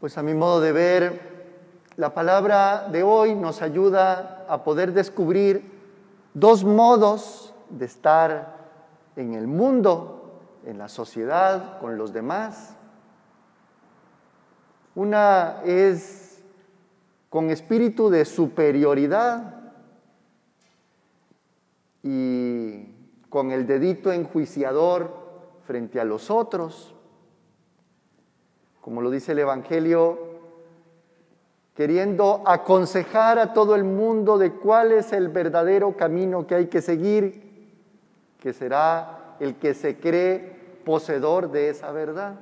Pues a mi modo de ver, la palabra de hoy nos ayuda a poder descubrir dos modos de estar en el mundo, en la sociedad, con los demás. Una es con espíritu de superioridad y con el dedito enjuiciador frente a los otros como lo dice el Evangelio, queriendo aconsejar a todo el mundo de cuál es el verdadero camino que hay que seguir, que será el que se cree poseedor de esa verdad.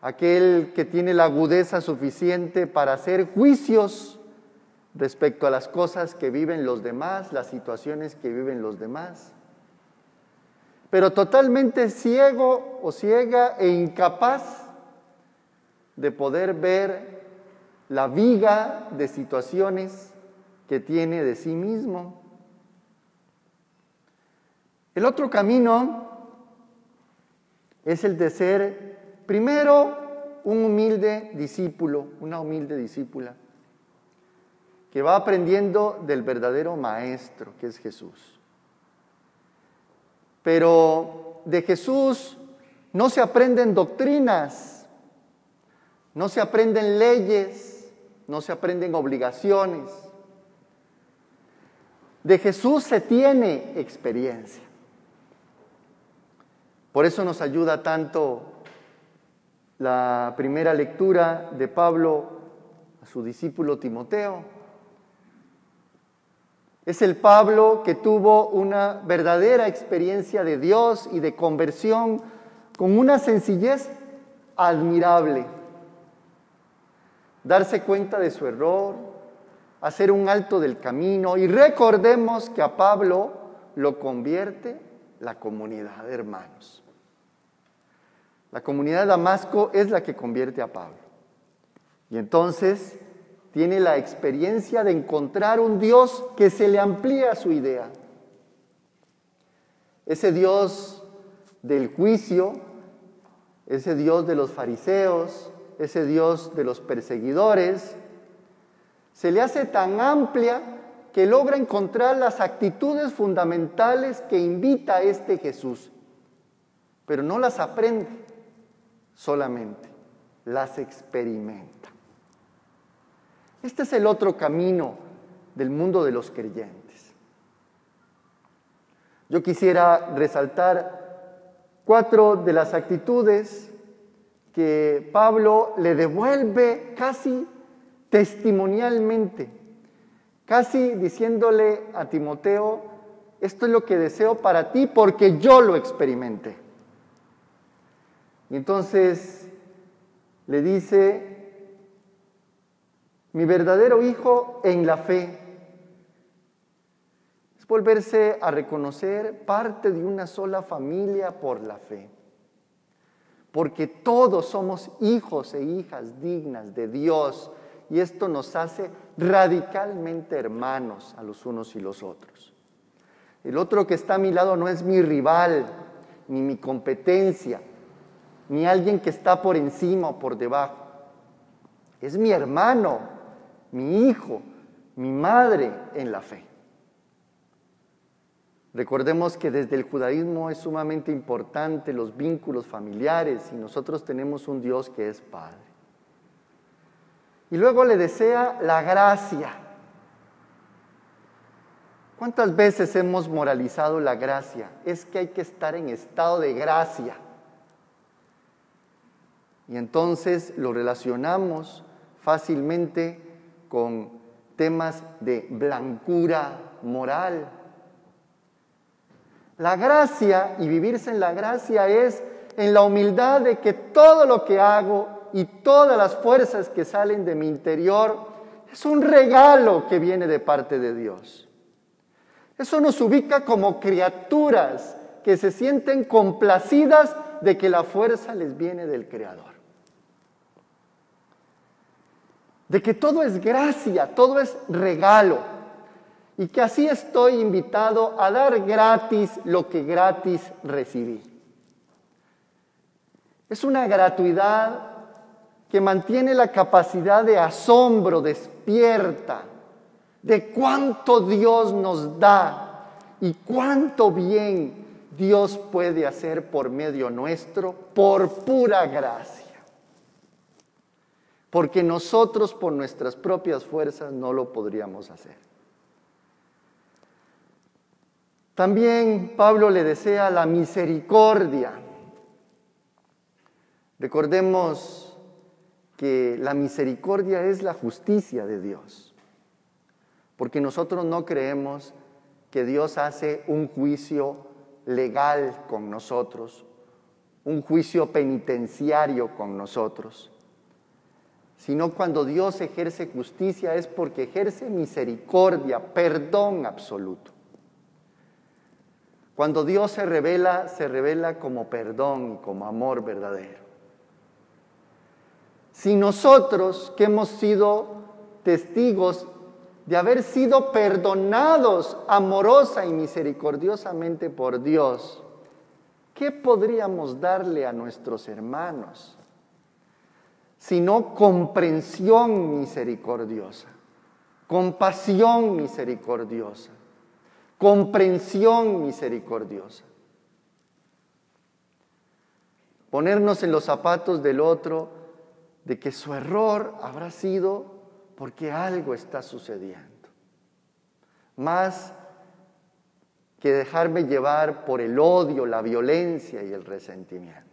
Aquel que tiene la agudeza suficiente para hacer juicios respecto a las cosas que viven los demás, las situaciones que viven los demás pero totalmente ciego o ciega e incapaz de poder ver la viga de situaciones que tiene de sí mismo. El otro camino es el de ser primero un humilde discípulo, una humilde discípula, que va aprendiendo del verdadero maestro que es Jesús. Pero de Jesús no se aprenden doctrinas, no se aprenden leyes, no se aprenden obligaciones. De Jesús se tiene experiencia. Por eso nos ayuda tanto la primera lectura de Pablo a su discípulo Timoteo es el Pablo que tuvo una verdadera experiencia de Dios y de conversión con una sencillez admirable. Darse cuenta de su error, hacer un alto del camino y recordemos que a Pablo lo convierte la comunidad de hermanos. La comunidad de Damasco es la que convierte a Pablo. Y entonces tiene la experiencia de encontrar un Dios que se le amplía su idea. Ese Dios del juicio, ese Dios de los fariseos, ese Dios de los perseguidores, se le hace tan amplia que logra encontrar las actitudes fundamentales que invita a este Jesús, pero no las aprende solamente, las experimenta. Este es el otro camino del mundo de los creyentes. Yo quisiera resaltar cuatro de las actitudes que Pablo le devuelve casi testimonialmente, casi diciéndole a Timoteo, esto es lo que deseo para ti porque yo lo experimenté. Y entonces le dice, mi verdadero hijo en la fe. Es volverse a reconocer parte de una sola familia por la fe. Porque todos somos hijos e hijas dignas de Dios y esto nos hace radicalmente hermanos a los unos y los otros. El otro que está a mi lado no es mi rival, ni mi competencia, ni alguien que está por encima o por debajo. Es mi hermano, mi hijo, mi madre en la fe. Recordemos que desde el judaísmo es sumamente importante los vínculos familiares y nosotros tenemos un Dios que es Padre. Y luego le desea la gracia. ¿Cuántas veces hemos moralizado la gracia? Es que hay que estar en estado de gracia. Y entonces lo relacionamos fácilmente con temas de blancura moral. La gracia y vivirse en la gracia es en la humildad de que todo lo que hago y todas las fuerzas que salen de mi interior es un regalo que viene de parte de Dios. Eso nos ubica como criaturas que se sienten complacidas de que la fuerza les viene del Creador de que todo es gracia, todo es regalo, y que así estoy invitado a dar gratis lo que gratis recibí. Es una gratuidad que mantiene la capacidad de asombro despierta de cuánto Dios nos da y cuánto bien Dios puede hacer por medio nuestro por pura gracia. Porque nosotros por nuestras propias fuerzas no lo podríamos hacer. También Pablo le desea la misericordia. Recordemos que la misericordia es la justicia de Dios, porque nosotros no creemos que Dios hace un juicio legal con nosotros, un juicio penitenciario con nosotros, sino cuando Dios ejerce justicia es porque ejerce misericordia, perdón absoluto. Cuando Dios se revela, se revela como perdón y como amor verdadero. Si nosotros que hemos sido testigos de haber sido perdonados amorosa y misericordiosamente por Dios, ¿qué podríamos darle a nuestros hermanos? Sino comprensión misericordiosa, compasión misericordiosa, comprensión misericordiosa. Ponernos en los zapatos del otro de que su error habrá sido porque algo está sucediendo. Más que dejarme llevar por el odio, la violencia y el resentimiento.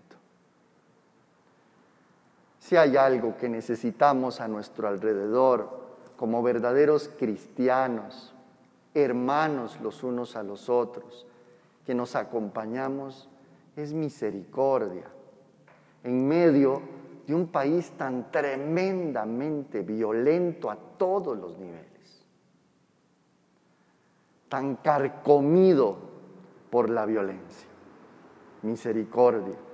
Si hay algo que necesitamos a nuestro alrededor como verdaderos cristianos, hermanos los unos a los otros, que nos acompañamos, es misericordia. En medio de un país tan tremendamente violento a todos los niveles, tan carcomido por la violencia. Misericordia.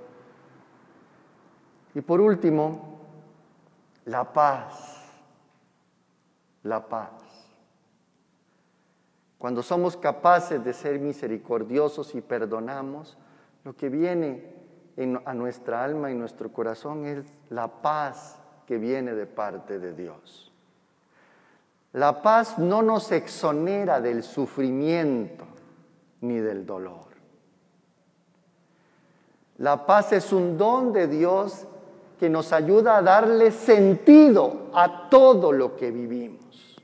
Y por último, la paz. La paz. Cuando somos capaces de ser misericordiosos y perdonamos, lo que viene a nuestra alma y nuestro corazón es la paz que viene de parte de Dios. La paz no nos exonera del sufrimiento ni del dolor. La paz es un don de Dios que nos ayuda a darle sentido a todo lo que vivimos.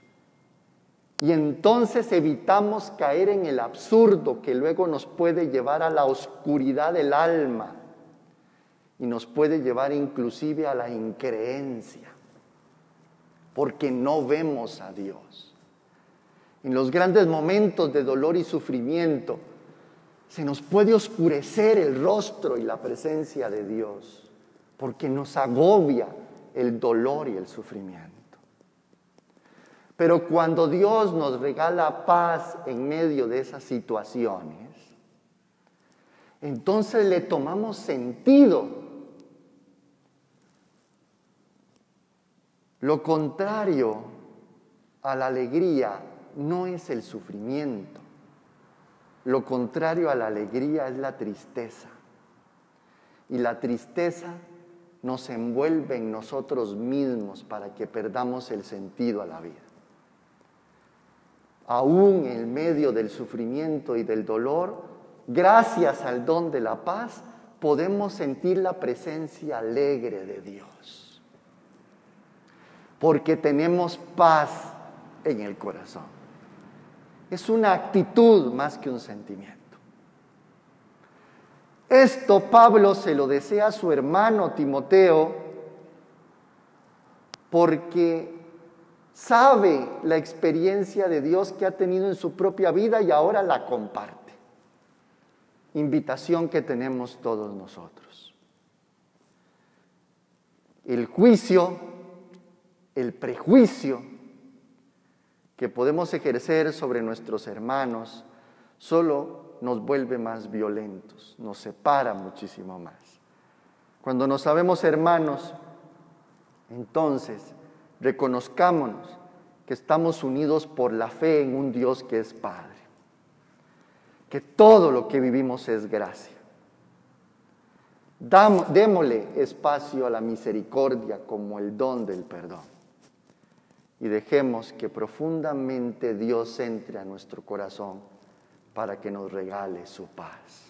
Y entonces evitamos caer en el absurdo que luego nos puede llevar a la oscuridad del alma y nos puede llevar inclusive a la increencia, porque no vemos a Dios. En los grandes momentos de dolor y sufrimiento, se nos puede oscurecer el rostro y la presencia de Dios, porque nos agobia el dolor y el sufrimiento. Pero cuando Dios nos regala paz en medio de esas situaciones, entonces le tomamos sentido Lo contrario a la alegría no es el sufrimiento. Lo contrario a la alegría es la tristeza. Y la tristeza nos envuelve en nosotros mismos para que perdamos el sentido a la vida. Aún en medio del sufrimiento y del dolor, gracias al don de la paz, podemos sentir la presencia alegre de Dios porque tenemos paz en el corazón. Es una actitud más que un sentimiento. Esto Pablo se lo desea a su hermano Timoteo porque sabe la experiencia de Dios que ha tenido en su propia vida y ahora la comparte. Invitación que tenemos todos nosotros. El juicio el prejuicio que podemos ejercer sobre nuestros hermanos solo nos vuelve más violentos, nos separa muchísimo más. Cuando nos sabemos hermanos, entonces reconozcámonos que estamos unidos por la fe en un Dios que es Padre, que todo lo que vivimos es gracia. démosle espacio a la misericordia como el don del perdón. Y dejemos que profundamente Dios entre a nuestro corazón para que nos regale su paz.